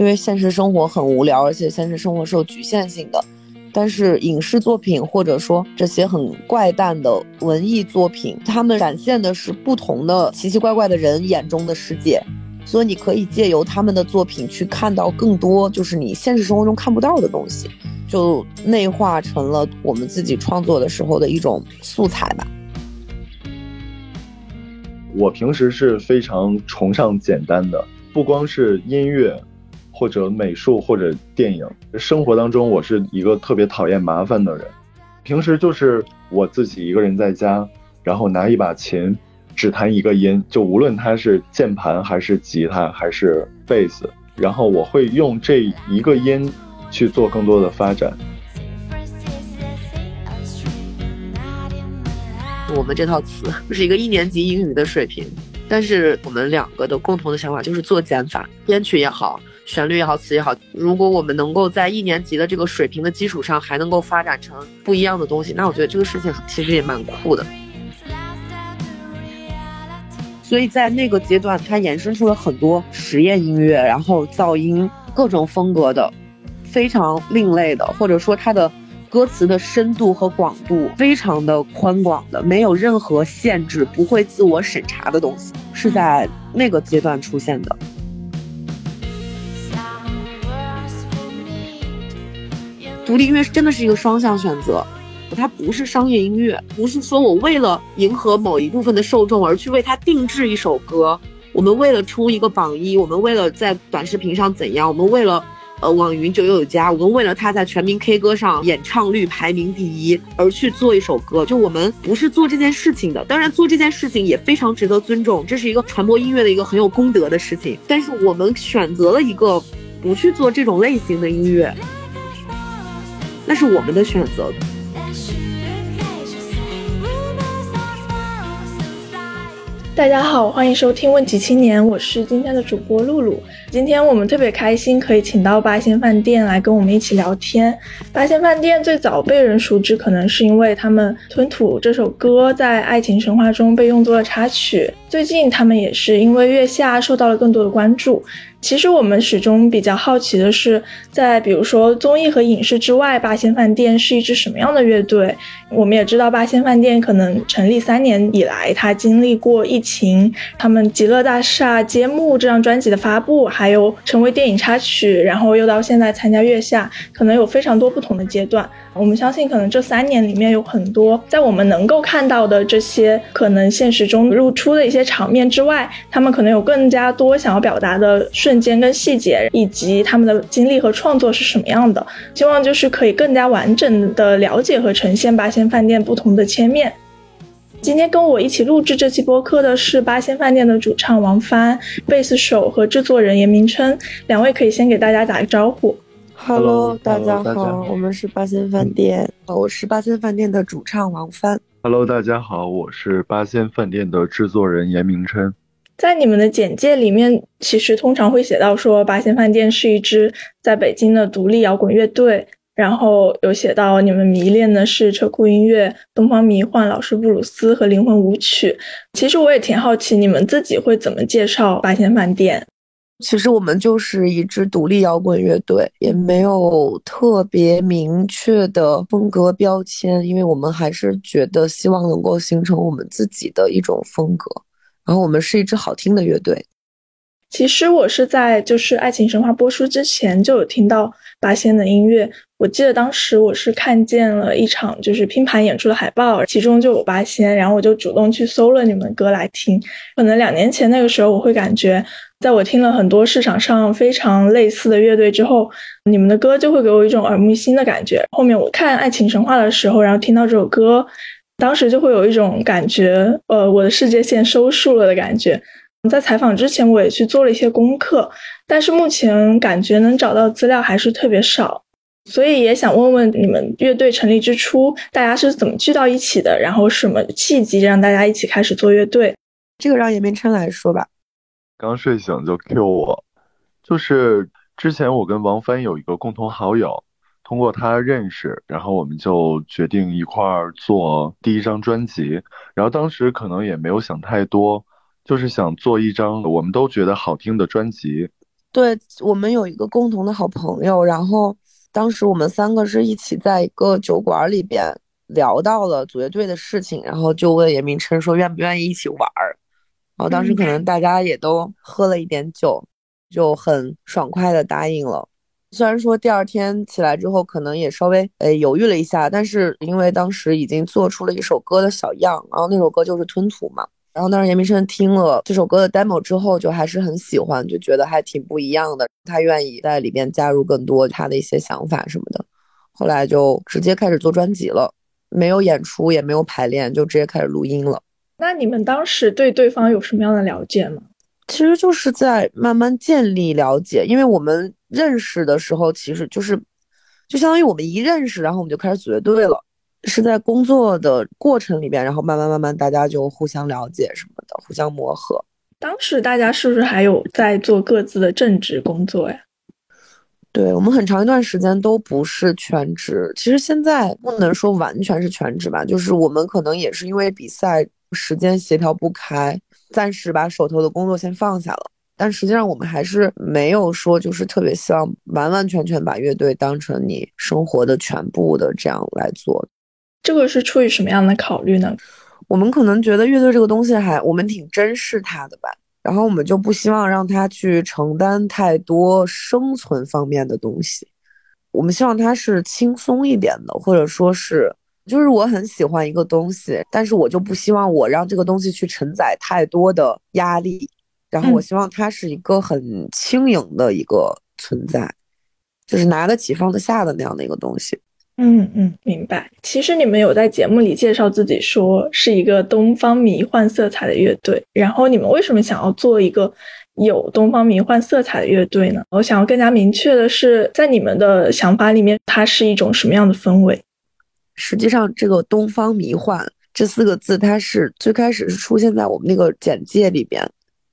因为现实生活很无聊，而且现实生活是有局限性的。但是影视作品或者说这些很怪诞的文艺作品，他们展现的是不同的奇奇怪怪的人眼中的世界，所以你可以借由他们的作品去看到更多，就是你现实生活中看不到的东西，就内化成了我们自己创作的时候的一种素材吧。我平时是非常崇尚简单的，不光是音乐。或者美术或者电影，生活当中我是一个特别讨厌麻烦的人，平时就是我自己一个人在家，然后拿一把琴，只弹一个音，就无论它是键盘还是吉他还是贝斯，然后我会用这一个音去做更多的发展。我们这套词 是一个一年级英语的水平，但是我们两个的共同的想法就是做减法，编曲也好。旋律也好，词也好，如果我们能够在一年级的这个水平的基础上，还能够发展成不一样的东西，那我觉得这个事情其实也蛮酷的。所以在那个阶段，它衍生出了很多实验音乐，然后噪音各种风格的，非常另类的，或者说它的歌词的深度和广度非常的宽广的，没有任何限制，不会自我审查的东西，是在那个阶段出现的。独立音乐真的是一个双向选择，它不是商业音乐，不是说我为了迎合某一部分的受众而去为它定制一首歌。我们为了出一个榜一，我们为了在短视频上怎样，我们为了呃网云九九加，我们为了它在全民 K 歌上演唱率排名第一而去做一首歌。就我们不是做这件事情的，当然做这件事情也非常值得尊重，这是一个传播音乐的一个很有功德的事情。但是我们选择了一个不去做这种类型的音乐。那是我们的选择。大家好，欢迎收听《问题青年》，我是今天的主播露露。今天我们特别开心，可以请到八仙饭店来跟我们一起聊天。八仙饭店最早被人熟知，可能是因为他们《吞吐》这首歌在爱情神话中被用作了插曲。最近，他们也是因为月下受到了更多的关注。其实我们始终比较好奇的是，在比如说综艺和影视之外，八仙饭店是一支什么样的乐队？我们也知道，八仙饭店可能成立三年以来，它经历过疫情，他们《极乐大厦》揭幕这张专辑的发布，还有成为电影插曲，然后又到现在参加月下，可能有非常多不同的阶段。我们相信，可能这三年里面有很多在我们能够看到的这些可能现实中露出的一些场面之外，他们可能有更加多想要表达的瞬间跟细节，以及他们的经历和创作是什么样的。希望就是可以更加完整的了解和呈现八仙饭店不同的切面。今天跟我一起录制这期播客的是八仙饭店的主唱王帆、贝斯手和制作人严明琛，两位可以先给大家打个招呼。Hello，大家好，我们是八仙饭店，我是八仙饭店的主唱王帆。Hello，大家好，我是八仙饭店的制作人严明琛。在你们的简介里面，其实通常会写到说八仙饭店是一支在北京的独立摇滚乐队，然后有写到你们迷恋的是车库音乐、东方迷幻、老式布鲁斯和灵魂舞曲。其实我也挺好奇，你们自己会怎么介绍八仙饭店？其实我们就是一支独立摇滚乐队，也没有特别明确的风格标签，因为我们还是觉得希望能够形成我们自己的一种风格。然后我们是一支好听的乐队。其实我是在就是《爱情神话》播出之前就有听到八仙的音乐。我记得当时我是看见了一场就是拼盘演出的海报，其中就有八仙，然后我就主动去搜了你们歌来听。可能两年前那个时候，我会感觉，在我听了很多市场上非常类似的乐队之后，你们的歌就会给我一种耳目一新的感觉。后面我看《爱情神话》的时候，然后听到这首歌，当时就会有一种感觉，呃，我的世界线收束了的感觉。在采访之前，我也去做了一些功课，但是目前感觉能找到资料还是特别少，所以也想问问你们乐队成立之初，大家是怎么聚到一起的？然后什么契机让大家一起开始做乐队？这个让严明琛来说吧。刚睡醒就 Q 我，就是之前我跟王帆有一个共同好友，通过他认识，然后我们就决定一块儿做第一张专辑，然后当时可能也没有想太多。就是想做一张我们都觉得好听的专辑，对我们有一个共同的好朋友，然后当时我们三个是一起在一个酒馆里边聊到了组乐队的事情，然后就问严明琛说愿不愿意一起玩儿。然后当时可能大家也都喝了一点酒，就很爽快的答应了。虽然说第二天起来之后可能也稍微呃犹豫了一下，但是因为当时已经做出了一首歌的小样，然后那首歌就是《吞吐》嘛。然后当时严明生听了这首歌的 demo 之后，就还是很喜欢，就觉得还挺不一样的。他愿意在里边加入更多他的一些想法什么的。后来就直接开始做专辑了，没有演出，也没有排练，就直接开始录音了。那你们当时对对方有什么样的了解吗？其实就是在慢慢建立了解，因为我们认识的时候，其实就是就相当于我们一认识，然后我们就开始组乐队了，是在工作的过程里边，然后慢慢慢慢大家就互相了解什么的，互相磨合。当时大家是不是还有在做各自的正职工作呀？对我们很长一段时间都不是全职，其实现在不能说完全是全职吧，就是我们可能也是因为比赛。时间协调不开，暂时把手头的工作先放下了。但实际上，我们还是没有说就是特别希望完完全全把乐队当成你生活的全部的这样来做。这个是出于什么样的考虑呢？我们可能觉得乐队这个东西还我们挺珍视它的吧，然后我们就不希望让它去承担太多生存方面的东西。我们希望它是轻松一点的，或者说是。就是我很喜欢一个东西，但是我就不希望我让这个东西去承载太多的压力，然后我希望它是一个很轻盈的一个存在，就是拿得起放得下的那样的一个东西。嗯嗯，明白。其实你们有在节目里介绍自己说是一个东方迷幻色彩的乐队，然后你们为什么想要做一个有东方迷幻色彩的乐队呢？我想要更加明确的是，在你们的想法里面，它是一种什么样的氛围？实际上，这个“东方迷幻”这四个字，它是最开始是出现在我们那个简介里边，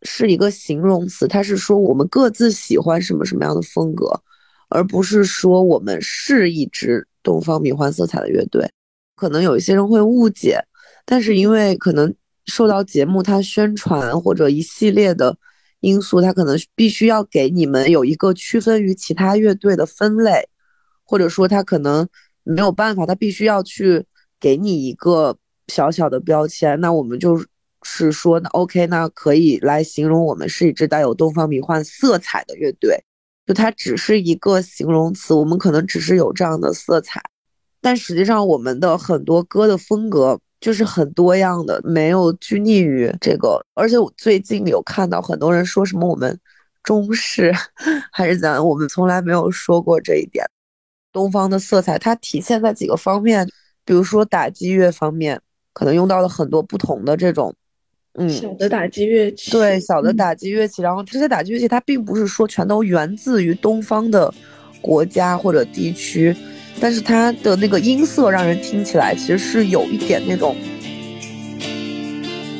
是一个形容词，它是说我们各自喜欢什么什么样的风格，而不是说我们是一支东方迷幻色彩的乐队。可能有一些人会误解，但是因为可能受到节目它宣传或者一系列的因素，它可能必须要给你们有一个区分于其他乐队的分类，或者说它可能。没有办法，他必须要去给你一个小小的标签。那我们就是说，那 OK，那可以来形容我们是一支带有东方迷幻色彩的乐队。就它只是一个形容词，我们可能只是有这样的色彩，但实际上我们的很多歌的风格就是很多样的，没有拘泥于这个。而且我最近有看到很多人说什么我们中式 还是怎，我们从来没有说过这一点。东方的色彩，它体现在几个方面，比如说打击乐方面，可能用到了很多不同的这种，嗯，小的打击乐器，对，小的打击乐器。然后这些打击乐器，它并不是说全都源自于东方的国家或者地区，但是它的那个音色让人听起来其实是有一点那种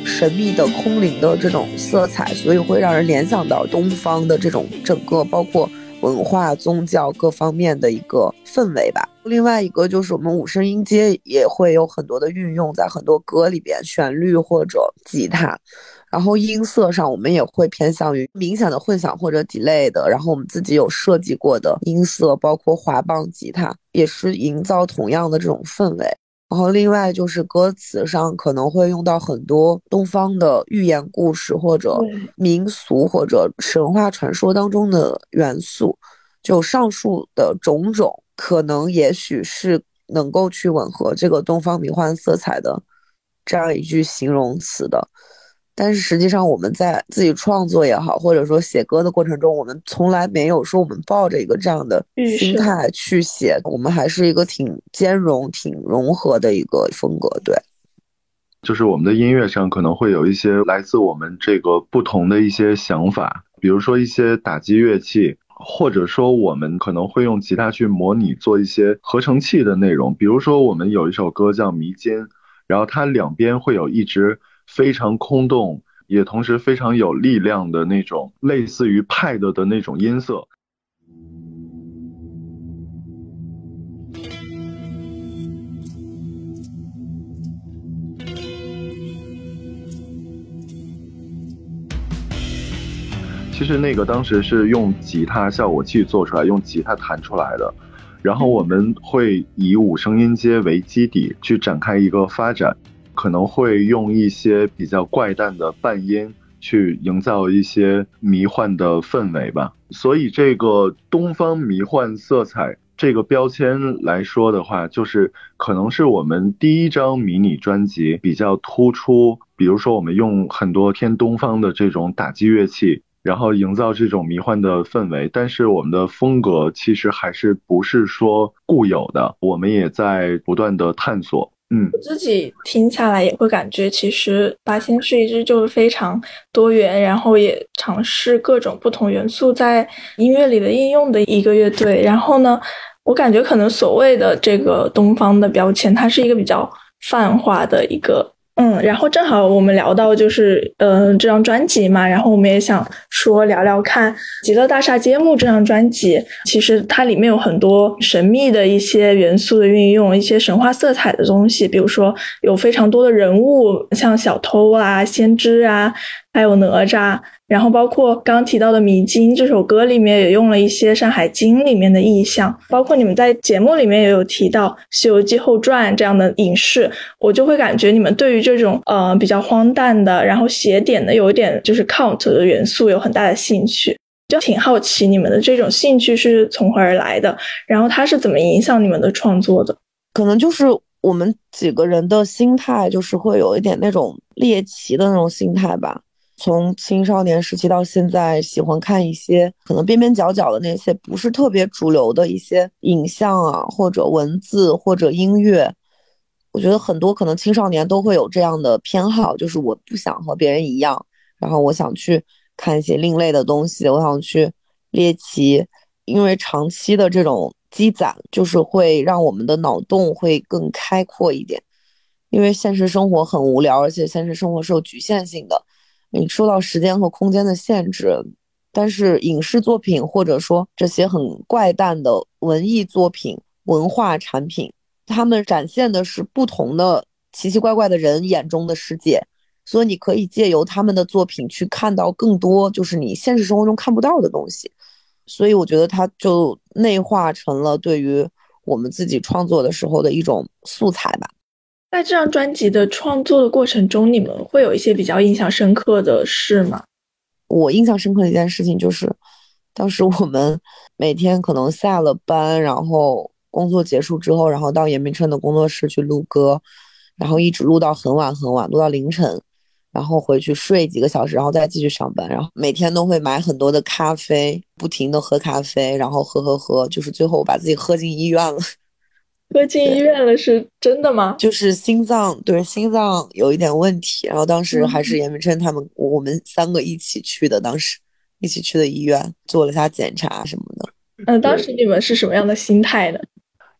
神秘的、空灵的这种色彩，所以会让人联想到东方的这种整个包括。文化、宗教各方面的一个氛围吧。另外一个就是我们五声音阶也会有很多的运用在很多歌里边，旋律或者吉他。然后音色上我们也会偏向于明显的混响或者 delay 的。然后我们自己有设计过的音色，包括滑棒吉他，也是营造同样的这种氛围。然后，另外就是歌词上可能会用到很多东方的寓言故事，或者民俗，或者神话传说当中的元素。就上述的种种，可能也许是能够去吻合这个东方迷幻色彩的这样一句形容词的。但是实际上，我们在自己创作也好，或者说写歌的过程中，我们从来没有说我们抱着一个这样的心态去写。我们还是一个挺兼容、挺融合的一个风格。对，就是我们的音乐上可能会有一些来自我们这个不同的一些想法，比如说一些打击乐器，或者说我们可能会用吉他去模拟做一些合成器的内容。比如说我们有一首歌叫《迷津》，然后它两边会有一直。非常空洞，也同时非常有力量的那种，类似于 pad 的那种音色。其实那个当时是用吉他效果器做出来，用吉他弹出来的。然后我们会以五声音阶为基底去展开一个发展，可能会用一些比较怪诞的半音去营造一些迷幻的氛围吧。所以这个东方迷幻色彩这个标签来说的话，就是可能是我们第一张迷你专辑比较突出。比如说我们用很多偏东方的这种打击乐器。然后营造这种迷幻的氛围，但是我们的风格其实还是不是说固有的，我们也在不断的探索。嗯，我自己听下来也会感觉，其实八仙是一支就是非常多元，然后也尝试各种不同元素在音乐里的应用的一个乐队。然后呢，我感觉可能所谓的这个东方的标签，它是一个比较泛化的一个。嗯，然后正好我们聊到就是嗯这张专辑嘛，然后我们也想说聊聊看《极乐大厦揭幕》这张专辑，其实它里面有很多神秘的一些元素的运用，一些神话色彩的东西，比如说有非常多的人物，像小偷啊、先知啊。还有哪吒，然后包括刚提到的《迷津》这首歌里面也用了一些《山海经》里面的意象，包括你们在节目里面也有提到《西游记后传》这样的影视，我就会感觉你们对于这种呃比较荒诞的，然后写点的有一点就是 count 的元素有很大的兴趣，就挺好奇你们的这种兴趣是从何而来的，然后它是怎么影响你们的创作的？可能就是我们几个人的心态，就是会有一点那种猎奇的那种心态吧。从青少年时期到现在，喜欢看一些可能边边角角的那些不是特别主流的一些影像啊，或者文字或者音乐。我觉得很多可能青少年都会有这样的偏好，就是我不想和别人一样，然后我想去看一些另类的东西，我想去猎奇。因为长期的这种积攒，就是会让我们的脑洞会更开阔一点。因为现实生活很无聊，而且现实生活是有局限性的。你受到时间和空间的限制，但是影视作品或者说这些很怪诞的文艺作品、文化产品，他们展现的是不同的奇奇怪怪的人眼中的世界，所以你可以借由他们的作品去看到更多，就是你现实生活中看不到的东西。所以我觉得它就内化成了对于我们自己创作的时候的一种素材吧。在这张专辑的创作的过程中，你们会有一些比较印象深刻的事吗？我印象深刻的一件事情就是，当时我们每天可能下了班，然后工作结束之后，然后到严明春的工作室去录歌，然后一直录到很晚很晚，录到凌晨，然后回去睡几个小时，然后再继续上班，然后每天都会买很多的咖啡，不停的喝咖啡，然后喝喝喝，就是最后把自己喝进医院了。喝进医院了是真的吗？就是心脏对心脏有一点问题，然后当时还是严明琛他们我们三个一起去的，当时一起去的医院做了下检查什么的。嗯，当时你们是什么样的心态呢？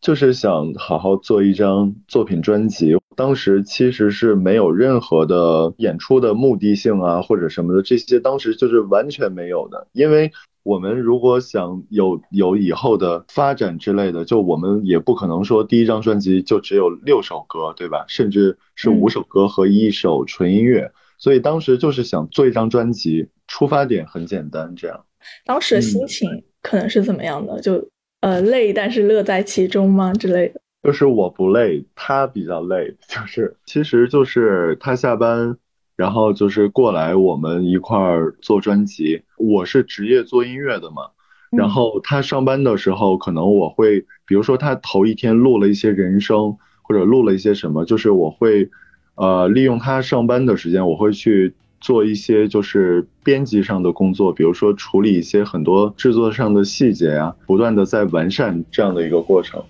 就是想好好做一张作品专辑，当时其实是没有任何的演出的目的性啊或者什么的，这些当时就是完全没有的，因为。我们如果想有有以后的发展之类的，就我们也不可能说第一张专辑就只有六首歌，对吧？甚至是五首歌和一首纯音乐。所以当时就是想做一张专辑，出发点很简单，这样。当时的心情可能是怎么样的？就呃累，但是乐在其中吗之类的？就是我不累，他比较累，就是其实就是他下班。然后就是过来我们一块儿做专辑。我是职业做音乐的嘛，然后他上班的时候，可能我会，比如说他头一天录了一些人声，或者录了一些什么，就是我会，呃，利用他上班的时间，我会去做一些就是编辑上的工作，比如说处理一些很多制作上的细节呀，不断的在完善这样的一个过程。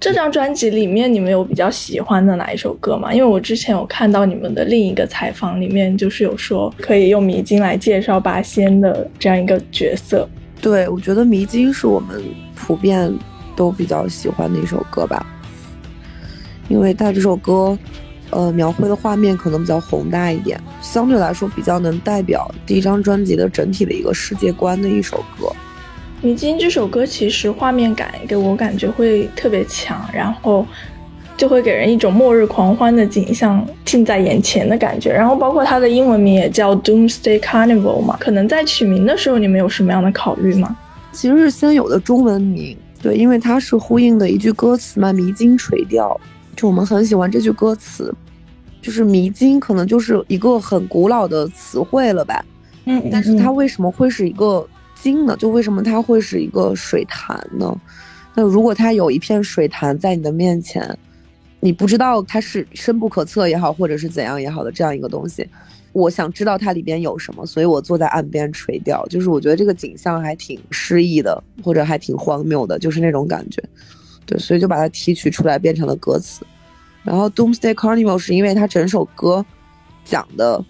这张专辑里面，你们有比较喜欢的哪一首歌吗？因为我之前有看到你们的另一个采访，里面就是有说可以用迷津来介绍八仙的这样一个角色。对，我觉得迷津是我们普遍都比较喜欢的一首歌吧，因为它这首歌，呃，描绘的画面可能比较宏大一点，相对来说比较能代表第一张专辑的整体的一个世界观的一首歌。迷津这首歌其实画面感给我感觉会特别强，然后就会给人一种末日狂欢的景象近在眼前的感觉。然后包括它的英文名也叫 Doomsday Carnival 嘛，可能在取名的时候你们有什么样的考虑吗？其实是先有的中文名，对，因为它是呼应的一句歌词嘛，“迷津垂钓”，就我们很喜欢这句歌词，就是迷津可能就是一个很古老的词汇了吧，嗯，但是它为什么会是一个津呢？就为什么它会是一个水潭呢？那如果它有一片水潭在你的面前，你不知道它是深不可测也好，或者是怎样也好的这样一个东西。我想知道它里边有什么，所以我坐在岸边垂钓。就是我觉得这个景象还挺诗意的，或者还挺荒谬的，就是那种感觉。对，所以就把它提取出来变成了歌词。然后 Doomsday Carnival 是因为它整首歌讲的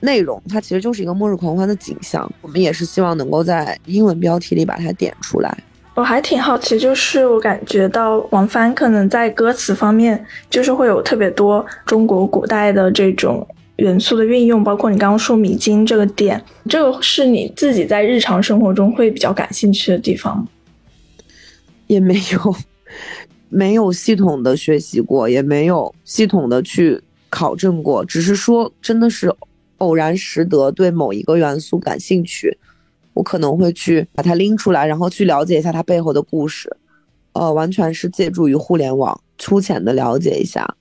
内容，它其实就是一个末日狂欢的景象。我们也是希望能够在英文标题里把它点出来。我还挺好奇，就是我感觉到王帆可能在歌词方面，就是会有特别多中国古代的这种。元素的运用，包括你刚刚说米津这个点，这个是你自己在日常生活中会比较感兴趣的地方也没有，没有系统的学习过，也没有系统的去考证过，只是说真的是偶然识得对某一个元素感兴趣，我可能会去把它拎出来，然后去了解一下它背后的故事，呃，完全是借助于互联网粗浅的了解一下，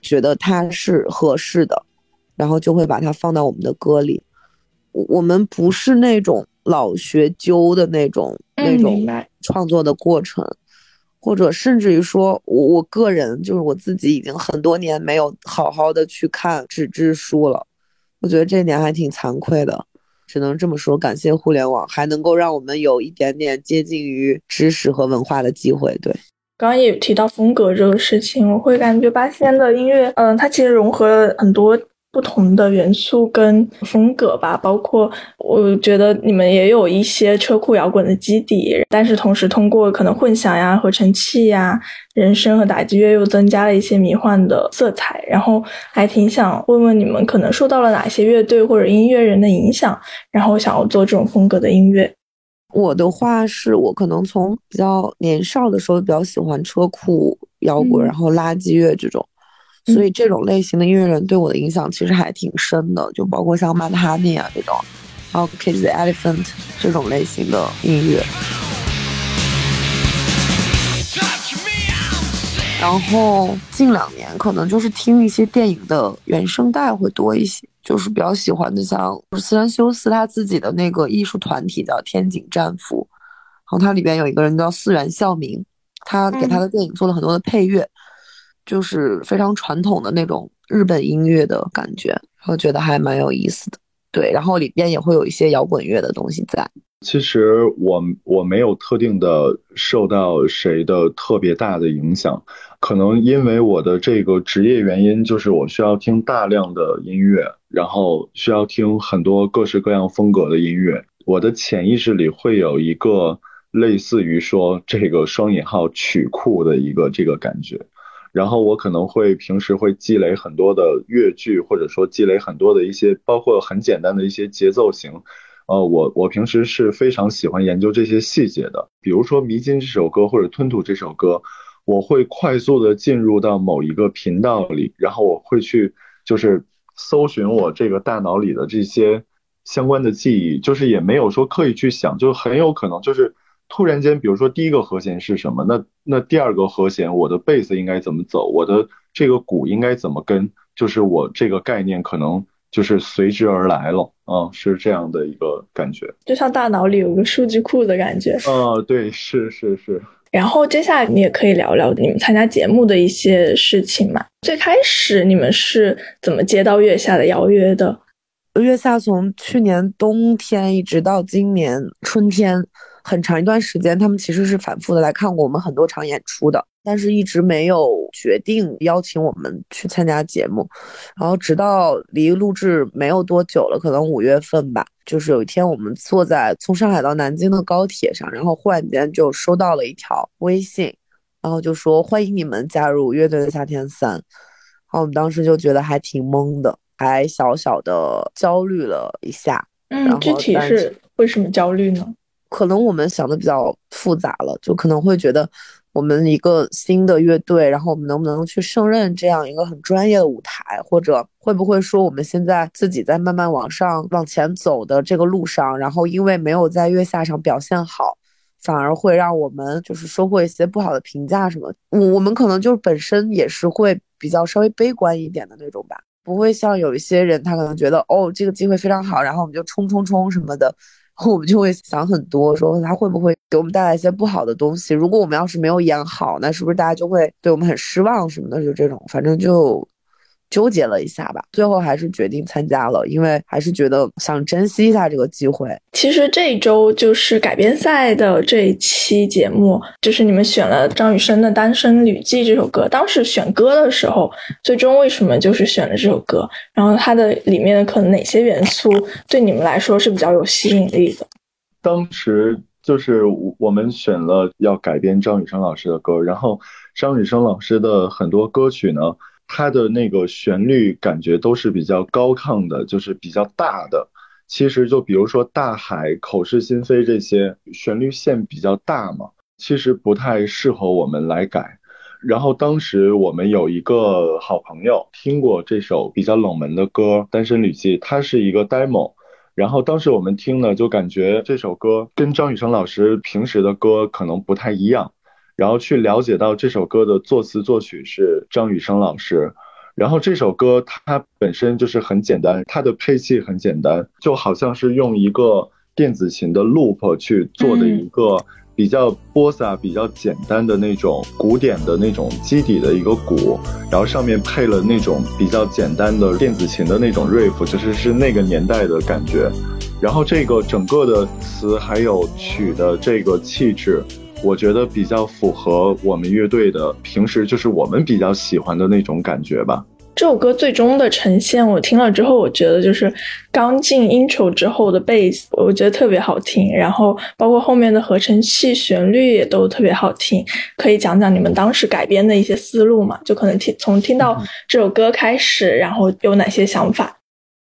觉得它是合适的。然后就会把它放到我们的歌里，我们不是那种老学究的那种那种创作的过程，或者甚至于说，我我个人就是我自己已经很多年没有好好的去看纸质书了，我觉得这一点还挺惭愧的，只能这么说，感谢互联网还能够让我们有一点点接近于知识和文化的机会。对，刚刚也提到风格这个事情，我会感觉八仙的音乐，嗯，它其实融合了很多。不同的元素跟风格吧，包括我觉得你们也有一些车库摇滚的基底，但是同时通过可能混响呀、合成器呀、人声和打击乐又增加了一些迷幻的色彩。然后还挺想问问你们，可能受到了哪些乐队或者音乐人的影响，然后想要做这种风格的音乐。我的话是我可能从比较年少的时候比较喜欢车库摇滚，然后垃圾乐这种。所以这种类型的音乐人对我的影响其实还挺深的，就包括像曼哈尼啊这种，还有 Kiss the Elephant 这种类型的音乐。然后近两年可能就是听一些电影的原声带会多一些，就是比较喜欢的像斯兰修斯他自己的那个艺术团体叫天井战俘，然后它里边有一个人叫四原孝明，他给他的电影做了很多的配乐。就是非常传统的那种日本音乐的感觉，我觉得还蛮有意思的。对，然后里边也会有一些摇滚乐的东西在。其实我我没有特定的受到谁的特别大的影响，可能因为我的这个职业原因，就是我需要听大量的音乐，然后需要听很多各式各样风格的音乐，我的潜意识里会有一个类似于说这个双引号曲库的一个这个感觉。然后我可能会平时会积累很多的乐句，或者说积累很多的一些，包括很简单的一些节奏型。呃，我我平时是非常喜欢研究这些细节的。比如说《迷津》这首歌或者《吞吐》这首歌，我会快速的进入到某一个频道里，然后我会去就是搜寻我这个大脑里的这些相关的记忆，就是也没有说刻意去想，就很有可能就是。突然间，比如说第一个和弦是什么？那那第二个和弦，我的贝斯应该怎么走？我的这个鼓应该怎么跟？就是我这个概念可能就是随之而来了啊，是这样的一个感觉，就像大脑里有个数据库的感觉。啊，对，是是是。然后接下来你也可以聊聊你们参加节目的一些事情嘛。最开始你们是怎么接到月下的邀约的？月下从去年冬天一直到今年春天。很长一段时间，他们其实是反复的来看过我们很多场演出的，但是一直没有决定邀请我们去参加节目。然后直到离录制没有多久了，可能五月份吧，就是有一天我们坐在从上海到南京的高铁上，然后忽然间就收到了一条微信，然后就说欢迎你们加入乐队的夏天三。然后我们当时就觉得还挺懵的，还小小的焦虑了一下。嗯，具体是为什么焦虑呢？可能我们想的比较复杂了，就可能会觉得我们一个新的乐队，然后我们能不能去胜任这样一个很专业的舞台，或者会不会说我们现在自己在慢慢往上往前走的这个路上，然后因为没有在月下上表现好，反而会让我们就是收获一些不好的评价什么？我我们可能就是本身也是会比较稍微悲观一点的那种吧，不会像有一些人他可能觉得哦这个机会非常好，然后我们就冲冲冲什么的。我们就会想很多，说他会不会给我们带来一些不好的东西？如果我们要是没有演好，那是不是大家就会对我们很失望什么的？就这种，反正就。纠结了一下吧，最后还是决定参加了，因为还是觉得想珍惜一下这个机会。其实这一周就是改编赛的这一期节目，就是你们选了张雨生的《单身旅记》这首歌。当时选歌的时候，最终为什么就是选了这首歌？然后它的里面可能哪些元素对你们来说是比较有吸引力的？当时就是我们选了要改编张雨生老师的歌，然后张雨生老师的很多歌曲呢。它的那个旋律感觉都是比较高亢的，就是比较大的。其实就比如说《大海》《口是心非》这些旋律线比较大嘛，其实不太适合我们来改。然后当时我们有一个好朋友听过这首比较冷门的歌《单身旅记》，它是一个 demo。然后当时我们听呢，就感觉这首歌跟张雨生老师平时的歌可能不太一样。然后去了解到这首歌的作词作曲是张雨生老师，然后这首歌它本身就是很简单，它的配器很简单，就好像是用一个电子琴的 loop 去做的一个比较波萨、比较简单的那种古典的那种基底的一个鼓，然后上面配了那种比较简单的电子琴的那种 riff，就是是那个年代的感觉，然后这个整个的词还有曲的这个气质。我觉得比较符合我们乐队的平时就是我们比较喜欢的那种感觉吧。这首歌最终的呈现，我听了之后，我觉得就是刚进 intro 之后的贝斯，我觉得特别好听。然后包括后面的合成器旋律也都特别好听。可以讲讲你们当时改编的一些思路嘛？就可能听从听到这首歌开始，然后有哪些想法？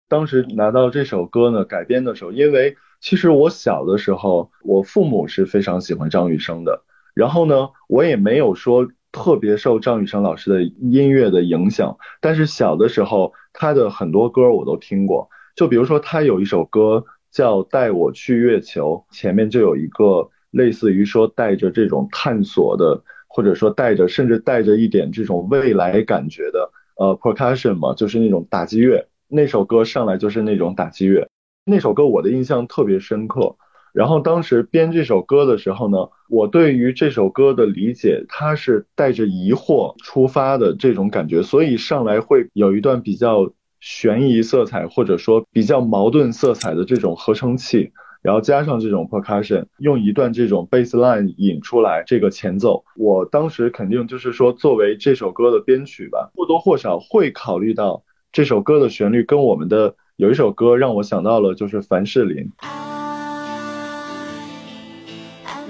当时拿到这首歌呢，改编的时候，因为。其实我小的时候，我父母是非常喜欢张雨生的。然后呢，我也没有说特别受张雨生老师的音乐的影响。但是小的时候，他的很多歌我都听过。就比如说，他有一首歌叫《带我去月球》，前面就有一个类似于说带着这种探索的，或者说带着甚至带着一点这种未来感觉的呃 percussion 嘛，就是那种打击乐。那首歌上来就是那种打击乐。那首歌我的印象特别深刻，然后当时编这首歌的时候呢，我对于这首歌的理解，它是带着疑惑出发的这种感觉，所以上来会有一段比较悬疑色彩或者说比较矛盾色彩的这种合成器，然后加上这种 percussion，用一段这种 bass line 引出来这个前奏，我当时肯定就是说作为这首歌的编曲吧，或多或少会考虑到这首歌的旋律跟我们的。有一首歌让我想到了，就是凡士林。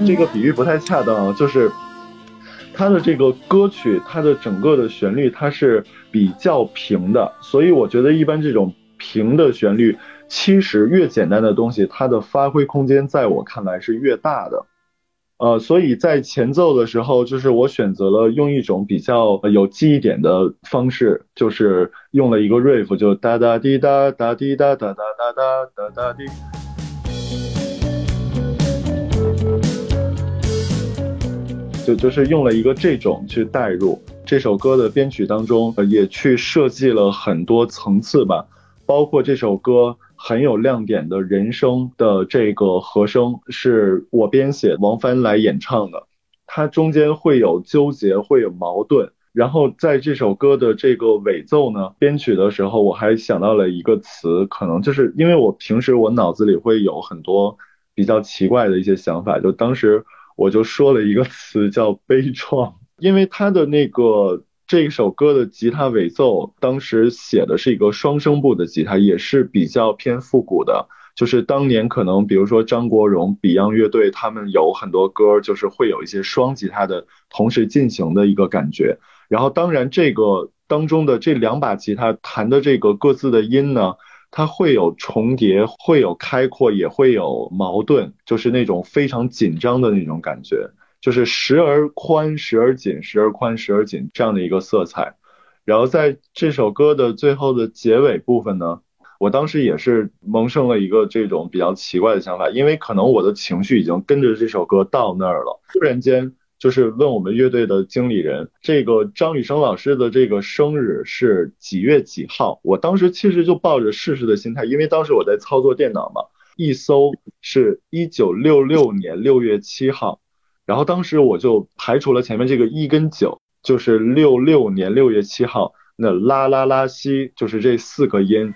这个比喻不太恰当啊，就是它的这个歌曲，它的整个的旋律它是比较平的，所以我觉得一般这种平的旋律，其实越简单的东西，它的发挥空间在我看来是越大的。呃，所以在前奏的时候，就是我选择了用一种比较有记忆点的方式，就是用了一个 riff，就哒哒滴哒哒滴哒哒哒哒哒哒滴，就就是用了一个这种去带入这首歌的编曲当中，也去设计了很多层次吧，包括这首歌。很有亮点的人声的这个和声是我编写，王帆来演唱的。它中间会有纠结，会有矛盾。然后在这首歌的这个尾奏呢，编曲的时候我还想到了一个词，可能就是因为我平时我脑子里会有很多比较奇怪的一些想法，就当时我就说了一个词叫悲怆，因为它的那个。这首歌的吉他尾奏，当时写的是一个双声部的吉他，也是比较偏复古的。就是当年可能，比如说张国荣、Beyond 乐队，他们有很多歌，就是会有一些双吉他的同时进行的一个感觉。然后，当然这个当中的这两把吉他弹的这个各自的音呢，它会有重叠，会有开阔，也会有矛盾，就是那种非常紧张的那种感觉。就是时而宽，时而紧，时而宽，时而紧这样的一个色彩。然后在这首歌的最后的结尾部分呢，我当时也是萌生了一个这种比较奇怪的想法，因为可能我的情绪已经跟着这首歌到那儿了，突然间。就是问我们乐队的经理人，这个张雨生老师的这个生日是几月几号？我当时其实就抱着试试的心态，因为当时我在操作电脑嘛，一搜是一九六六年六月七号，然后当时我就排除了前面这个一跟九，就是六六年六月七号，那啦啦啦西就是这四个音，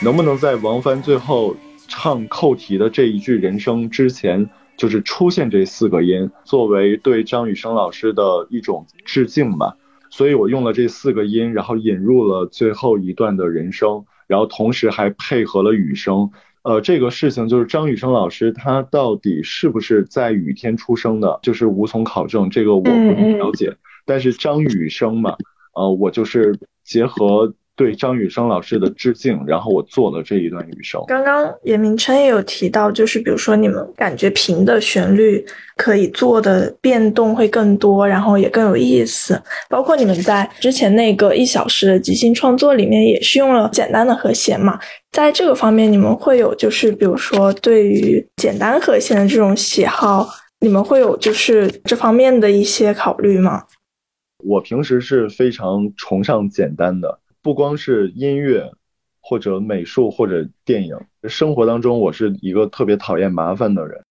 能不能在王帆最后？唱扣题的这一句人声之前，就是出现这四个音，作为对张雨生老师的一种致敬吧。所以我用了这四个音，然后引入了最后一段的人声，然后同时还配合了雨声。呃，这个事情就是张雨生老师他到底是不是在雨天出生的，就是无从考证，这个我不了解。但是张雨生嘛，呃，我就是结合。对张雨生老师的致敬，然后我做了这一段雨声。刚刚严明琛也有提到，就是比如说你们感觉平的旋律可以做的变动会更多，然后也更有意思。包括你们在之前那个一小时的即兴创作里面，也是用了简单的和弦嘛。在这个方面，你们会有就是比如说对于简单和弦的这种喜好，你们会有就是这方面的一些考虑吗？我平时是非常崇尚简单的。不光是音乐，或者美术，或者电影，生活当中我是一个特别讨厌麻烦的人。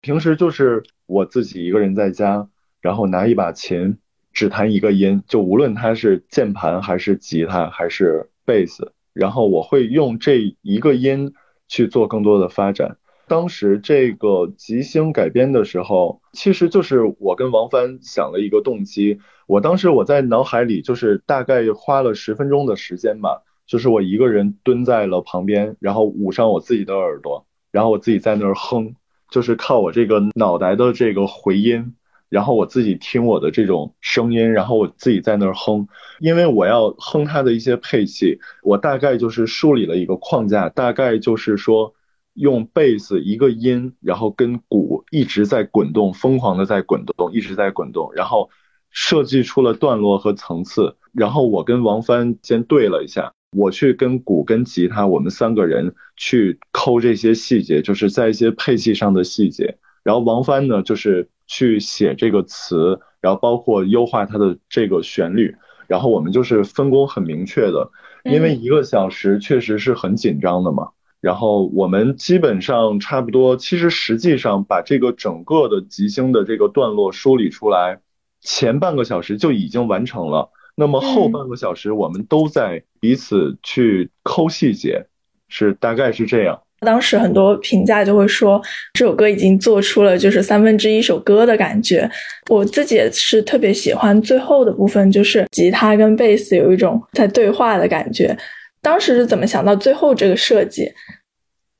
平时就是我自己一个人在家，然后拿一把琴，只弹一个音，就无论它是键盘还是吉他还是贝斯，然后我会用这一个音去做更多的发展。当时这个即兴改编的时候，其实就是我跟王帆想了一个动机。我当时我在脑海里就是大概花了十分钟的时间吧，就是我一个人蹲在了旁边，然后捂上我自己的耳朵，然后我自己在那儿哼，就是靠我这个脑袋的这个回音，然后我自己听我的这种声音，然后我自己在那儿哼。因为我要哼它的一些配器，我大概就是梳理了一个框架，大概就是说。用贝斯一个音，然后跟鼓一直在滚动，疯狂的在滚动，一直在滚动，然后设计出了段落和层次。然后我跟王帆先对了一下，我去跟鼓跟吉他，我们三个人去抠这些细节，就是在一些配器上的细节。然后王帆呢，就是去写这个词，然后包括优化它的这个旋律。然后我们就是分工很明确的，因为一个小时确实是很紧张的嘛。然后我们基本上差不多，其实实际上把这个整个的即兴的这个段落梳理出来，前半个小时就已经完成了。那么后半个小时我们都在彼此去抠细节，是大概是这样。当时很多评价就会说这首歌已经做出了就是三分之一首歌的感觉。我自己也是特别喜欢最后的部分，就是吉他跟贝斯有一种在对话的感觉。当时是怎么想到最后这个设计？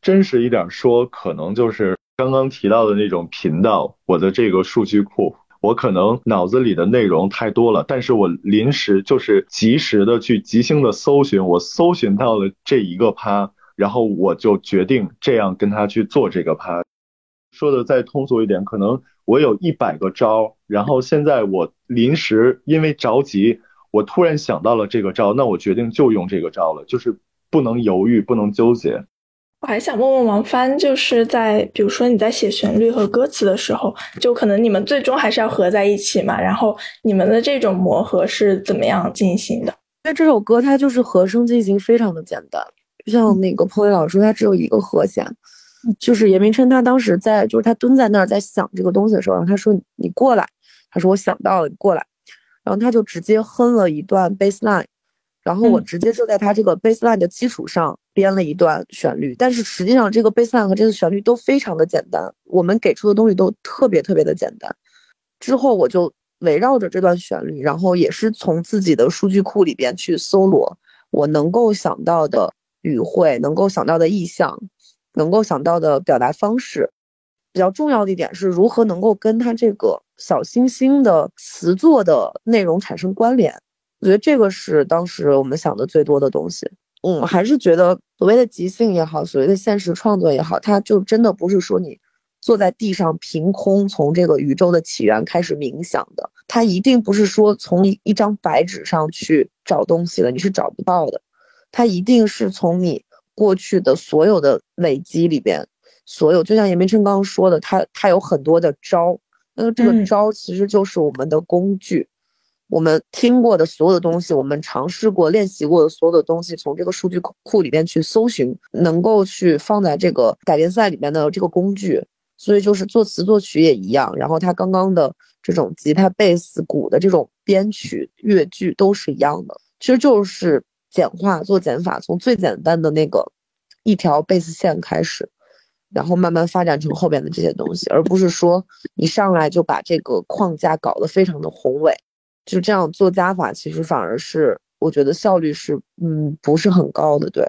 真实一点说，可能就是刚刚提到的那种频道，我的这个数据库，我可能脑子里的内容太多了，但是我临时就是及时的去即兴的搜寻，我搜寻到了这一个趴，然后我就决定这样跟他去做这个趴。说的再通俗一点，可能我有一百个招，然后现在我临时因为着急。我突然想到了这个招，那我决定就用这个招了，就是不能犹豫，不能纠结。我还想问问王帆，就是在比如说你在写旋律和歌词的时候，就可能你们最终还是要合在一起嘛？然后你们的这种磨合是怎么样进行的？因为这首歌它就是和声进行非常的简单，就像那个 Polly 老师，他只有一个和弦，就是严明琛他当时在就是他蹲在那儿在想这个东西的时候，然后他说你过来，他说我想到了，你过来。然后他就直接哼了一段 bass line，然后我直接就在他这个 bass line 的基础上编了一段旋律。但是实际上这个贝斯和这个旋律都非常的简单，我们给出的东西都特别特别的简单。之后我就围绕着这段旋律，然后也是从自己的数据库里边去搜罗我能够想到的语汇，能够想到的意象，能够想到的表达方式。比较重要的一点是如何能够跟他这个小星星的词作的内容产生关联。我觉得这个是当时我们想的最多的东西。嗯，还是觉得所谓的即兴也好，所谓的现实创作也好，它就真的不是说你坐在地上凭空从这个宇宙的起源开始冥想的。它一定不是说从一一张白纸上去找东西的，你是找不到的。它一定是从你过去的所有的累积里边，所有就像严明春刚刚说的，他他有很多的招，那这个招其实就是我们的工具。我们听过的所有的东西，我们尝试过、练习过的所有的东西，从这个数据库里边去搜寻，能够去放在这个改编赛里面的这个工具。所以就是作词作曲也一样，然后他刚刚的这种吉他、贝斯、鼓的这种编曲、乐句都是一样的，其实就是简化做减法，从最简单的那个一条贝斯线开始，然后慢慢发展成后边的这些东西，而不是说一上来就把这个框架搞得非常的宏伟。就这样做加法，其实反而是我觉得效率是嗯不是很高的，对。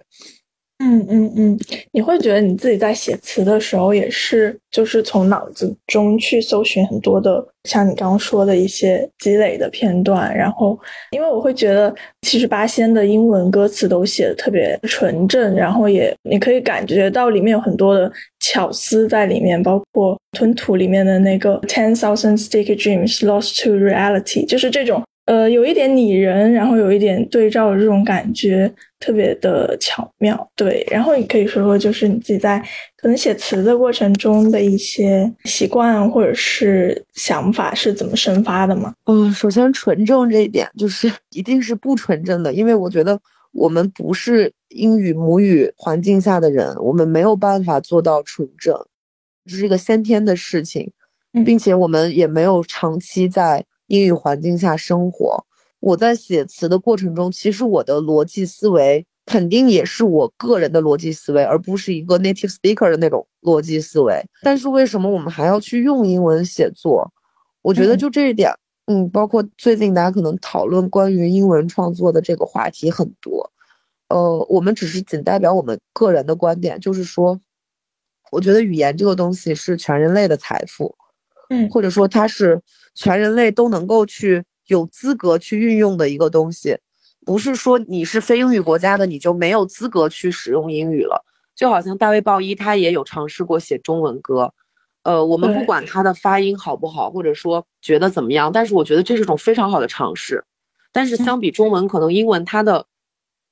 嗯嗯嗯，你会觉得你自己在写词的时候，也是就是从脑子中去搜寻很多的，像你刚刚说的一些积累的片段，然后，因为我会觉得，其实八仙的英文歌词都写的特别纯正，然后也你可以感觉到里面有很多的巧思在里面，包括吞吐里面的那个 ten thousand sticky dreams lost to reality，就是这种。呃，有一点拟人，然后有一点对照的这种感觉，特别的巧妙。对，然后你可以说说，就是你自己在可能写词的过程中的一些习惯或者是想法是怎么生发的吗？嗯，首先纯正这一点就是 一定是不纯正的，因为我觉得我们不是英语母语环境下的人，我们没有办法做到纯正，这是一个先天的事情，并且我们也没有长期在。英语环境下生活，我在写词的过程中，其实我的逻辑思维肯定也是我个人的逻辑思维，而不是一个 native speaker 的那种逻辑思维。但是为什么我们还要去用英文写作？我觉得就这一点，嗯，包括最近大家可能讨论关于英文创作的这个话题很多，呃，我们只是仅代表我们个人的观点，就是说，我觉得语言这个东西是全人类的财富，嗯，或者说它是。全人类都能够去有资格去运用的一个东西，不是说你是非英语国家的你就没有资格去使用英语了。就好像大卫鲍伊他也有尝试过写中文歌，呃，我们不管他的发音好不好，或者说觉得怎么样，但是我觉得这是种非常好的尝试。但是相比中文，可能英文它的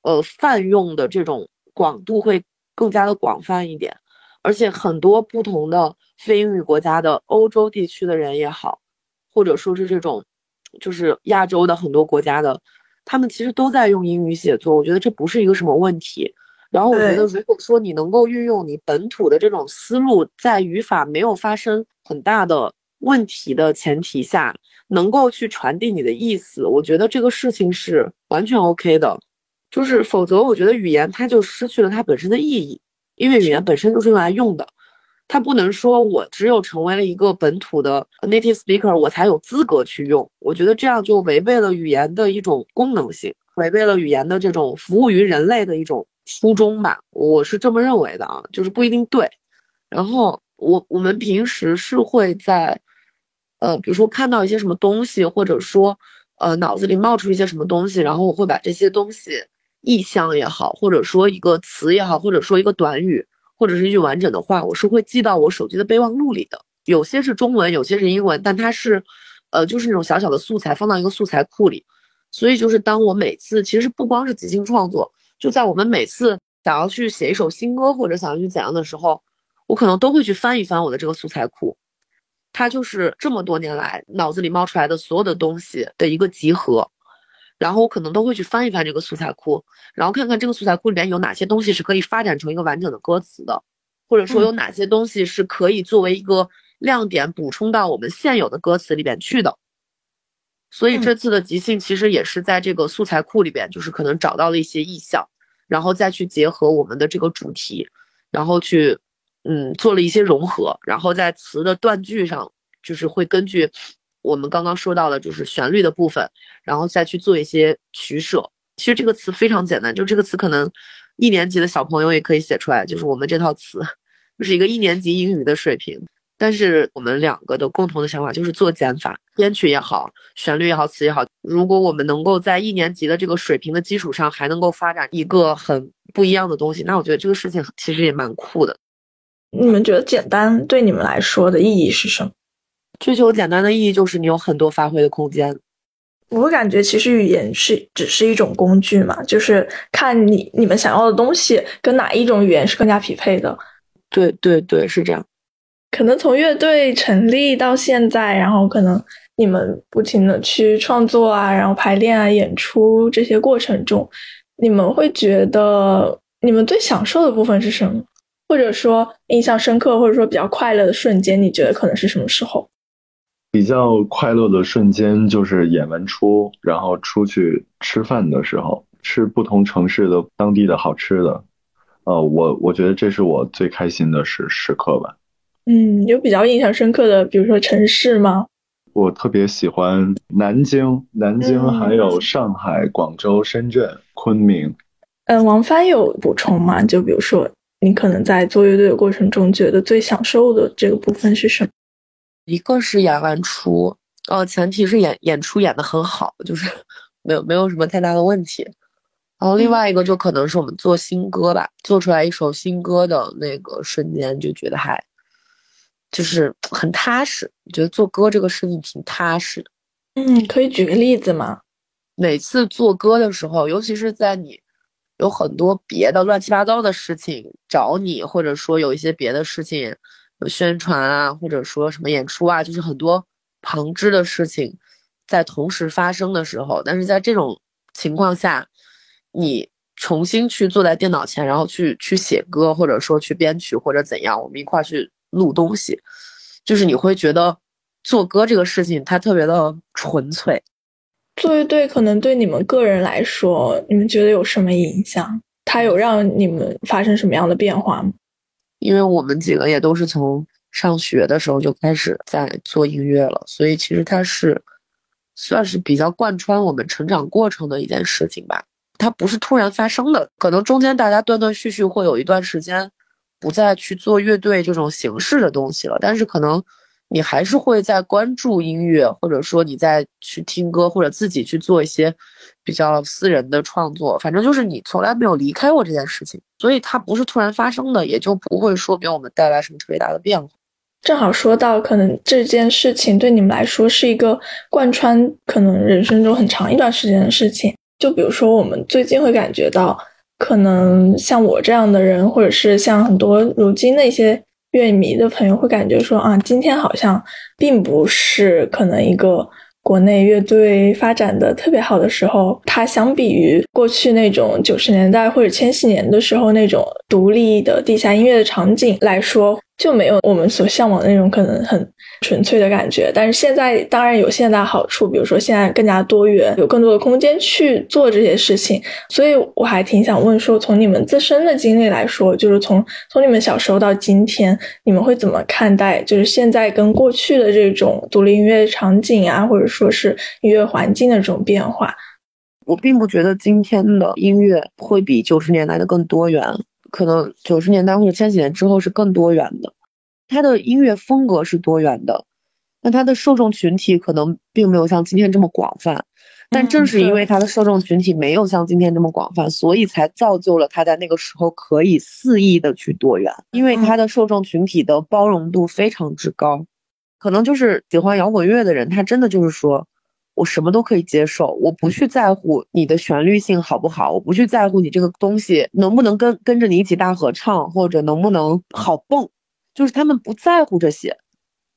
呃泛用的这种广度会更加的广泛一点，而且很多不同的非英语国家的欧洲地区的人也好。或者说是这种，就是亚洲的很多国家的，他们其实都在用英语写作，我觉得这不是一个什么问题。然后我觉得，如果说你能够运用你本土的这种思路，在语法没有发生很大的问题的前提下，能够去传递你的意思，我觉得这个事情是完全 OK 的。就是否则，我觉得语言它就失去了它本身的意义，因为语言本身就是用来用的。他不能说，我只有成为了一个本土的 native speaker，我才有资格去用。我觉得这样就违背了语言的一种功能性，违背了语言的这种服务于人类的一种初衷吧。我是这么认为的啊，就是不一定对。然后我我们平时是会在，呃，比如说看到一些什么东西，或者说，呃，脑子里冒出一些什么东西，然后我会把这些东西意象也好，或者说一个词也好，或者说一个短语。或者是一句完整的话，我是会记到我手机的备忘录里的。有些是中文，有些是英文，但它是，呃，就是那种小小的素材，放到一个素材库里。所以就是当我每次，其实不光是即兴创作，就在我们每次想要去写一首新歌，或者想要去怎样的时候，我可能都会去翻一翻我的这个素材库。它就是这么多年来脑子里冒出来的所有的东西的一个集合。然后我可能都会去翻一翻这个素材库，然后看看这个素材库里面有哪些东西是可以发展成一个完整的歌词的，或者说有哪些东西是可以作为一个亮点补充到我们现有的歌词里边去的。所以这次的即兴其实也是在这个素材库里边，就是可能找到了一些意象，然后再去结合我们的这个主题，然后去嗯做了一些融合，然后在词的断句上就是会根据。我们刚刚说到的就是旋律的部分，然后再去做一些取舍。其实这个词非常简单，就这个词可能一年级的小朋友也可以写出来。就是我们这套词，就是一个一年级英语的水平。但是我们两个的共同的想法就是做减法，编曲也好，旋律也好，词也好。如果我们能够在一年级的这个水平的基础上，还能够发展一个很不一样的东西，那我觉得这个事情其实也蛮酷的。你们觉得简单对你们来说的意义是什么？追求简单的意义就是你有很多发挥的空间。我感觉其实语言是只是一种工具嘛，就是看你你们想要的东西跟哪一种语言是更加匹配的。对对对，是这样。可能从乐队成立到现在，然后可能你们不停的去创作啊，然后排练啊、演出这些过程中，你们会觉得你们最享受的部分是什么？或者说印象深刻，或者说比较快乐的瞬间，你觉得可能是什么时候？比较快乐的瞬间就是演完出，然后出去吃饭的时候，吃不同城市的当地的好吃的。呃，我我觉得这是我最开心的时时刻吧。嗯，有比较印象深刻的，比如说城市吗？我特别喜欢南京，南京还有上海、广州、深圳、昆明。嗯，王帆有补充吗？就比如说，你可能在做乐队的过程中，觉得最享受的这个部分是什么？一个是演完出，哦，前提是演演出演的很好，就是 没有没有什么太大的问题。然后另外一个就可能是我们做新歌吧，做出来一首新歌的那个瞬间，就觉得还就是很踏实。我觉得做歌这个事情挺踏实的。嗯，可以举个例子吗？每次做歌的时候，尤其是在你有很多别的乱七八糟的事情找你，或者说有一些别的事情有宣传啊，或者说什么演出啊，就是很多旁支的事情在同时发生的时候，但是在这种情况下。你重新去坐在电脑前，然后去去写歌，或者说去编曲，或者怎样，我们一块去录东西，就是你会觉得做歌这个事情它特别的纯粹。作为对可能对你们个人来说，你们觉得有什么影响？它有让你们发生什么样的变化吗？因为我们几个也都是从上学的时候就开始在做音乐了，所以其实它是算是比较贯穿我们成长过程的一件事情吧。它不是突然发生的，可能中间大家断断续续会有一段时间，不再去做乐队这种形式的东西了。但是可能你还是会在关注音乐，或者说你在去听歌，或者自己去做一些比较私人的创作。反正就是你从来没有离开过这件事情，所以它不是突然发生的，也就不会说给我们带来什么特别大的变化。正好说到，可能这件事情对你们来说是一个贯穿可能人生中很长一段时间的事情。就比如说，我们最近会感觉到，可能像我这样的人，或者是像很多如今的一些乐迷的朋友，会感觉说啊，今天好像并不是可能一个国内乐队发展的特别好的时候。它相比于过去那种九十年代或者千禧年的时候那种独立的地下音乐的场景来说。就没有我们所向往的那种可能很纯粹的感觉，但是现在当然有现在好处，比如说现在更加多元，有更多的空间去做这些事情，所以我还挺想问说，从你们自身的经历来说，就是从从你们小时候到今天，你们会怎么看待就是现在跟过去的这种独立音乐场景啊，或者说是音乐环境的这种变化？我并不觉得今天的音乐会比九十年代的更多元。可能九十年代或者千禧年之后是更多元的，他的音乐风格是多元的，那他的受众群体可能并没有像今天这么广泛，但正是因为他的受众群体没有像今天这么广泛，所以才造就了他在那个时候可以肆意的去多元，因为他的受众群体的包容度非常之高，可能就是喜欢摇滚乐的人，他真的就是说。我什么都可以接受，我不去在乎你的旋律性好不好，我不去在乎你这个东西能不能跟跟着你一起大合唱，或者能不能好蹦，就是他们不在乎这些，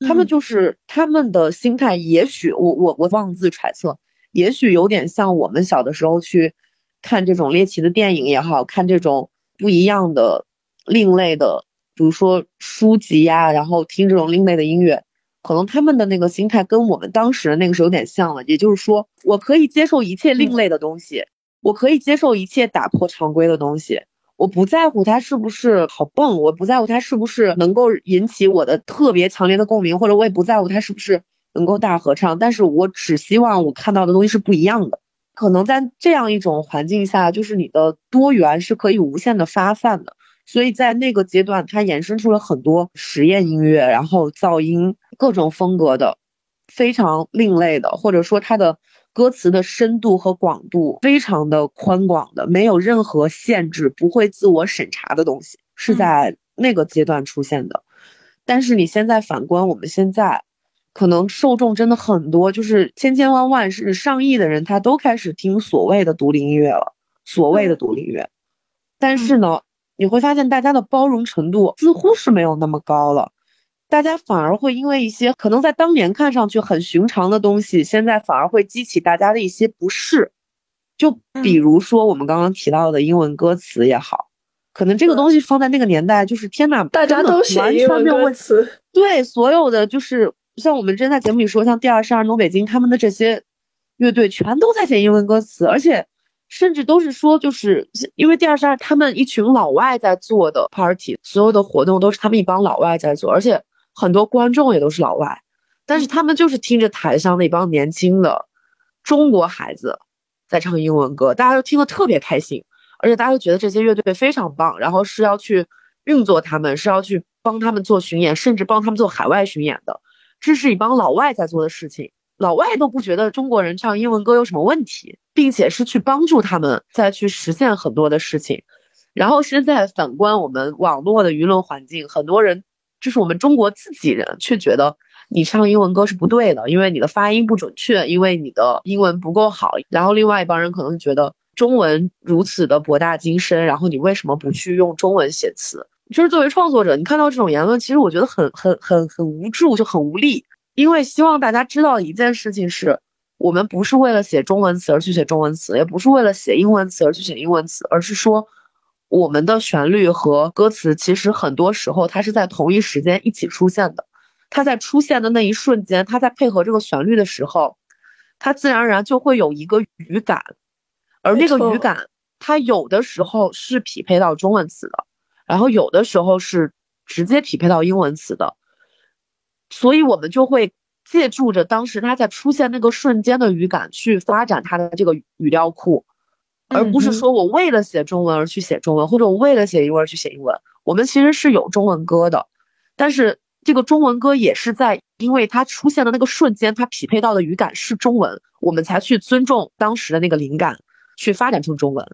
他们就是他们的心态，也许我我我妄自揣测，也许有点像我们小的时候去看这种猎奇的电影也好看这种不一样的另类的，比如说书籍呀，然后听这种另类的音乐。可能他们的那个心态跟我们当时的那个是有点像了，也就是说，我可以接受一切另类的东西，我可以接受一切打破常规的东西，我不在乎它是不是好蹦，我不在乎它是不是能够引起我的特别强烈的共鸣，或者我也不在乎它是不是能够大合唱，但是我只希望我看到的东西是不一样的。可能在这样一种环境下，就是你的多元是可以无限的发散的。所以在那个阶段，它衍生出了很多实验音乐，然后噪音各种风格的，非常另类的，或者说它的歌词的深度和广度非常的宽广的，没有任何限制，不会自我审查的东西，是在那个阶段出现的。但是你现在反观我们现在，可能受众真的很多，就是千千万万甚至上亿的人，他都开始听所谓的独立音乐了。所谓的独立音乐，但是呢，你会发现大家的包容程度似乎是没有那么高了。大家反而会因为一些可能在当年看上去很寻常的东西，现在反而会激起大家的一些不适。就比如说我们刚刚提到的英文歌词也好，可能这个东西放在那个年代就是天呐，大家都写英文歌词。对，所有的就是像我们之前在节目里说，像第二十二、东北京他们的这些乐队全都在写英文歌词，而且甚至都是说，就是因为第二十二他们一群老外在做的 party，所有的活动都是他们一帮老外在做，而且。很多观众也都是老外，但是他们就是听着台上那帮年轻的中国孩子在唱英文歌，大家都听得特别开心，而且大家都觉得这些乐队非常棒，然后是要去运作他们，是要去帮他们做巡演，甚至帮他们做海外巡演的。这是一帮老外在做的事情，老外都不觉得中国人唱英文歌有什么问题，并且是去帮助他们再去实现很多的事情。然后现在反观我们网络的舆论环境，很多人。就是我们中国自己人却觉得你唱英文歌是不对的，因为你的发音不准确，因为你的英文不够好。然后另外一帮人可能觉得中文如此的博大精深，然后你为什么不去用中文写词？就是作为创作者，你看到这种言论，其实我觉得很很很很无助，就很无力。因为希望大家知道一件事情是，我们不是为了写中文词而去写中文词，也不是为了写英文词而去写英文词，而是说。我们的旋律和歌词其实很多时候它是在同一时间一起出现的，它在出现的那一瞬间，它在配合这个旋律的时候，它自然而然就会有一个语感，而那个语感它有的时候是匹配到中文词的，然后有的时候是直接匹配到英文词的，所以我们就会借助着当时他在出现那个瞬间的语感去发展他的这个语料库。而不是说我为了写中文而去写中文，或者我为了写英文而去写英文。我们其实是有中文歌的，但是这个中文歌也是在因为它出现的那个瞬间，它匹配到的语感是中文，我们才去尊重当时的那个灵感，去发展成中文。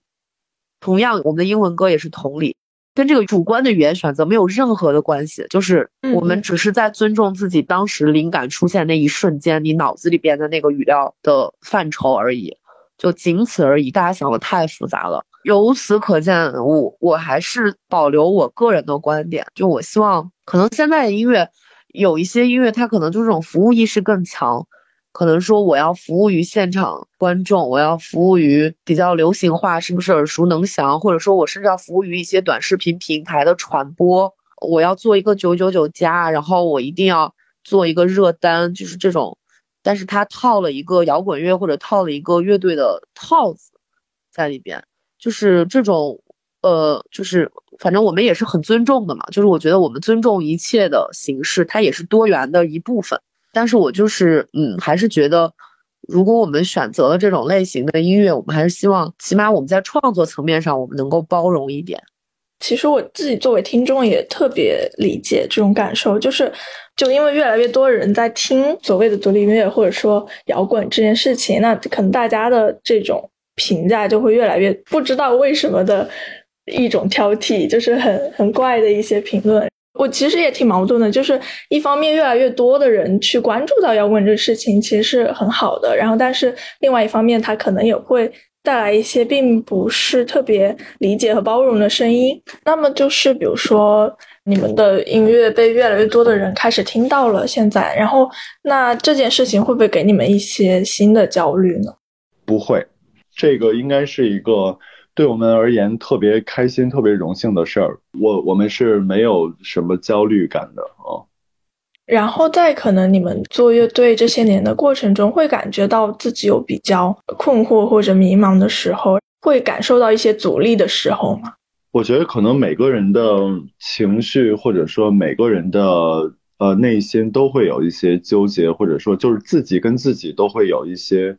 同样，我们的英文歌也是同理，跟这个主观的语言选择没有任何的关系，就是我们只是在尊重自己当时灵感出现那一瞬间，你脑子里边的那个语料的范畴而已。就仅此而已，大家想的太复杂了。由此可见，我我还是保留我个人的观点。就我希望，可能现在的音乐有一些音乐，它可能就这种服务意识更强，可能说我要服务于现场观众，我要服务于比较流行化，是不是耳熟能详？或者说我甚至要服务于一些短视频平台的传播，我要做一个九九九加，然后我一定要做一个热单，就是这种。但是他套了一个摇滚乐或者套了一个乐队的套子在里边，就是这种，呃，就是反正我们也是很尊重的嘛，就是我觉得我们尊重一切的形式，它也是多元的一部分。但是我就是，嗯，还是觉得，如果我们选择了这种类型的音乐，我们还是希望，起码我们在创作层面上，我们能够包容一点。其实我自己作为听众也特别理解这种感受，就是就因为越来越多人在听所谓的独立音乐或者说摇滚这件事情，那可能大家的这种评价就会越来越不知道为什么的一种挑剔，就是很很怪的一些评论。我其实也挺矛盾的，就是一方面越来越多的人去关注到要问这个事情，其实是很好的，然后但是另外一方面，他可能也会。带来一些并不是特别理解和包容的声音，那么就是比如说你们的音乐被越来越多的人开始听到了，现在，然后那这件事情会不会给你们一些新的焦虑呢？不会，这个应该是一个对我们而言特别开心、特别荣幸的事儿，我我们是没有什么焦虑感的啊。然后在可能你们做乐队这些年的过程中，会感觉到自己有比较困惑或者迷茫的时候，会感受到一些阻力的时候吗？我觉得可能每个人的情绪或者说每个人的呃内心都会有一些纠结，或者说就是自己跟自己都会有一些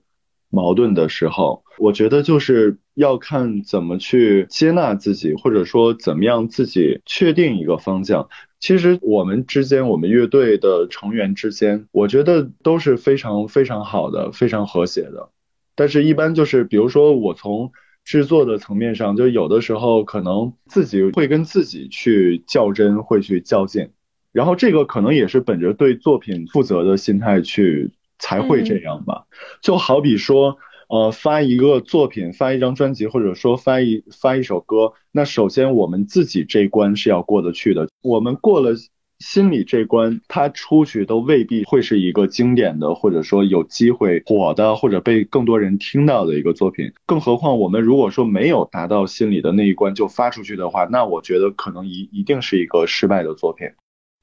矛盾的时候。我觉得就是要看怎么去接纳自己，或者说怎么样自己确定一个方向。其实我们之间，我们乐队的成员之间，我觉得都是非常非常好的，非常和谐的。但是，一般就是比如说我从制作的层面上，就有的时候可能自己会跟自己去较真，会去较劲，然后这个可能也是本着对作品负责的心态去才会这样吧。就好比说，呃，发一个作品，发一张专辑，或者说发一发一首歌，那首先我们自己这关是要过得去的，我们过了。心理这关，他出去都未必会是一个经典的，或者说有机会火的，或者被更多人听到的一个作品。更何况，我们如果说没有达到心理的那一关就发出去的话，那我觉得可能一一定是一个失败的作品。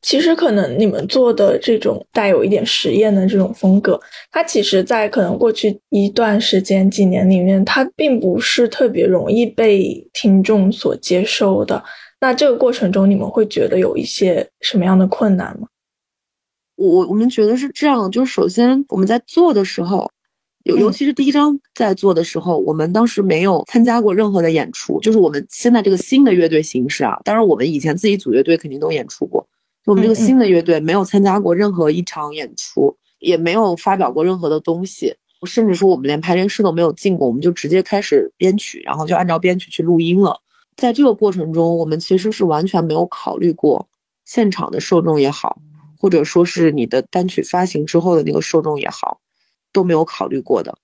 其实，可能你们做的这种带有一点实验的这种风格，它其实，在可能过去一段时间、几年里面，它并不是特别容易被听众所接受的。那这个过程中，你们会觉得有一些什么样的困难吗？我我们觉得是这样，就是首先我们在做的时候，尤尤其是第一章在做的时候，我们当时没有参加过任何的演出，就是我们现在这个新的乐队形式啊。当然，我们以前自己组乐队肯定都演出过，就我们这个新的乐队没有参加过任何一场演出，也没有发表过任何的东西，甚至说我们连排练室都没有进过，我们就直接开始编曲，然后就按照编曲去录音了。在这个过程中，我们其实是完全没有考虑过现场的受众也好，或者说是你的单曲发行之后的那个受众也好，都没有考虑过的。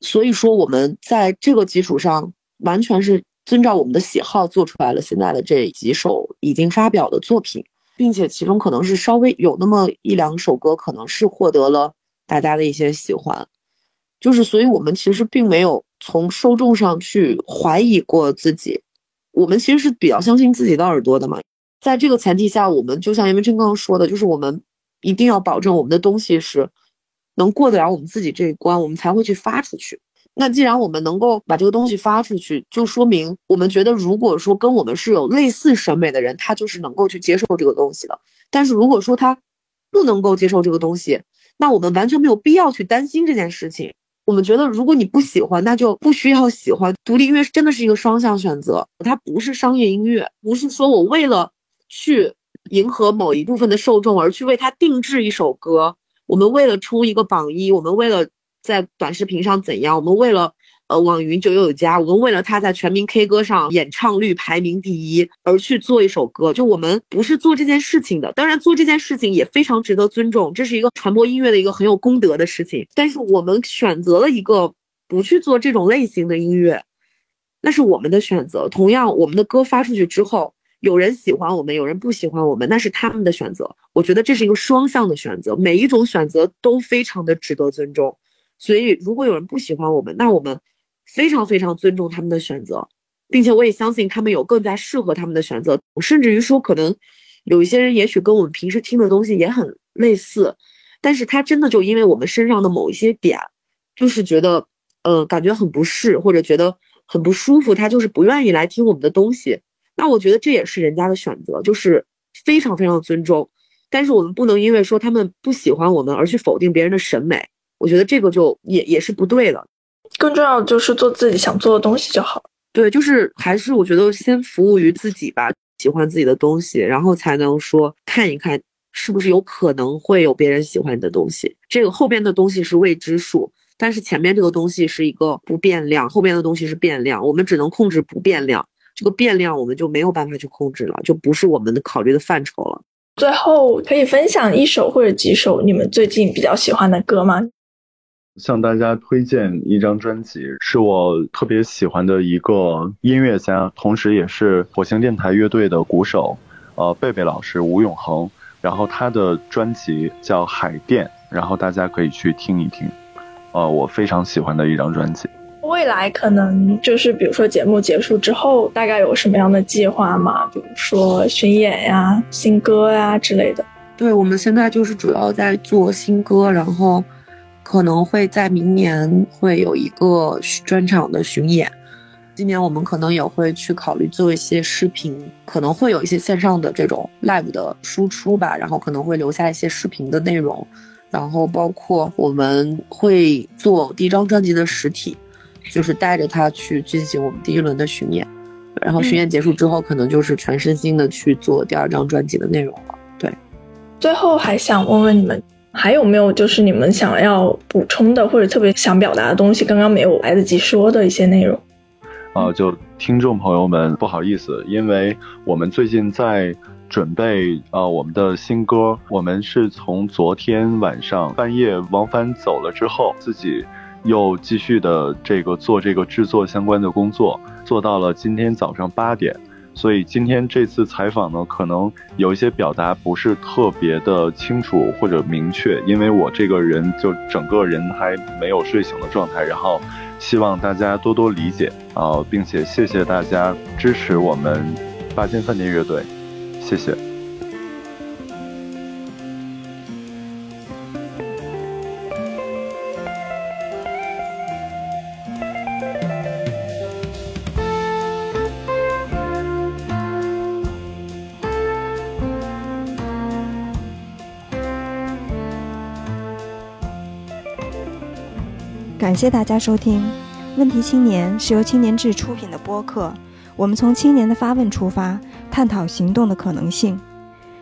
所以说，我们在这个基础上，完全是遵照我们的喜好做出来了现在的这几首已经发表的作品，并且其中可能是稍微有那么一两首歌，可能是获得了大家的一些喜欢。就是，所以我们其实并没有从受众上去怀疑过自己。我们其实是比较相信自己的耳朵的嘛，在这个前提下，我们就像严文琛刚刚说的，就是我们一定要保证我们的东西是能过得了我们自己这一关，我们才会去发出去。那既然我们能够把这个东西发出去，就说明我们觉得，如果说跟我们是有类似审美的人，他就是能够去接受这个东西的。但是如果说他不能够接受这个东西，那我们完全没有必要去担心这件事情。我们觉得，如果你不喜欢，那就不需要喜欢。独立音乐真的是一个双向选择，它不是商业音乐，不是说我为了去迎合某一部分的受众而去为他定制一首歌。我们为了出一个榜一，我们为了在短视频上怎样，我们为了。呃，网云九有家，我们为了他在全民 K 歌上演唱率排名第一而去做一首歌，就我们不是做这件事情的。当然，做这件事情也非常值得尊重，这是一个传播音乐的一个很有功德的事情。但是我们选择了一个不去做这种类型的音乐，那是我们的选择。同样，我们的歌发出去之后，有人喜欢我们，有人不喜欢我们，那是他们的选择。我觉得这是一个双向的选择，每一种选择都非常的值得尊重。所以，如果有人不喜欢我们，那我们。非常非常尊重他们的选择，并且我也相信他们有更加适合他们的选择。甚至于说，可能有一些人也许跟我们平时听的东西也很类似，但是他真的就因为我们身上的某一些点，就是觉得呃感觉很不适，或者觉得很不舒服，他就是不愿意来听我们的东西。那我觉得这也是人家的选择，就是非常非常尊重。但是我们不能因为说他们不喜欢我们而去否定别人的审美，我觉得这个就也也是不对的。更重要的就是做自己想做的东西就好。对，就是还是我觉得先服务于自己吧，喜欢自己的东西，然后才能说看一看是不是有可能会有别人喜欢你的东西。这个后边的东西是未知数，但是前面这个东西是一个不变量，后边的东西是变量，我们只能控制不变量。这个变量我们就没有办法去控制了，就不是我们的考虑的范畴了。最后可以分享一首或者几首你们最近比较喜欢的歌吗？向大家推荐一张专辑，是我特别喜欢的一个音乐家，同时也是火星电台乐队的鼓手，呃，贝贝老师吴永恒。然后他的专辑叫《海淀》，然后大家可以去听一听，呃，我非常喜欢的一张专辑。未来可能就是比如说节目结束之后，大概有什么样的计划吗？比如说巡演呀、新歌呀之类的。对，我们现在就是主要在做新歌，然后。可能会在明年会有一个专场的巡演，今年我们可能也会去考虑做一些视频，可能会有一些线上的这种 live 的输出吧，然后可能会留下一些视频的内容，然后包括我们会做第一张专辑的实体，就是带着它去进行我们第一轮的巡演，然后巡演结束之后，可能就是全身心的去做第二张专辑的内容了。对，最后还想问问你们。还有没有就是你们想要补充的或者特别想表达的东西，刚刚没有来得及说的一些内容？啊，就听众朋友们不好意思，因为我们最近在准备啊我们的新歌，我们是从昨天晚上半夜王帆走了之后，自己又继续的这个做这个制作相关的工作，做到了今天早上八点。所以今天这次采访呢，可能有一些表达不是特别的清楚或者明确，因为我这个人就整个人还没有睡醒的状态，然后希望大家多多理解啊，并且谢谢大家支持我们八间饭店乐队，谢谢。谢大家收听《问题青年》，是由青年志出品的播客。我们从青年的发问出发，探讨行动的可能性。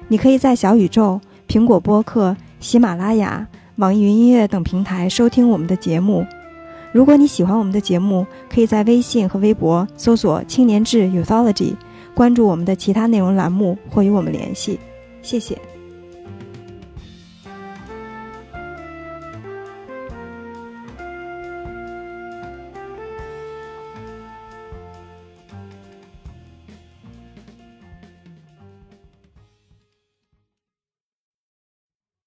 你可以在小宇宙、苹果播客、喜马拉雅、网易云音乐等平台收听我们的节目。如果你喜欢我们的节目，可以在微信和微博搜索“青年志 Youthology”，关注我们的其他内容栏目或与我们联系。谢谢。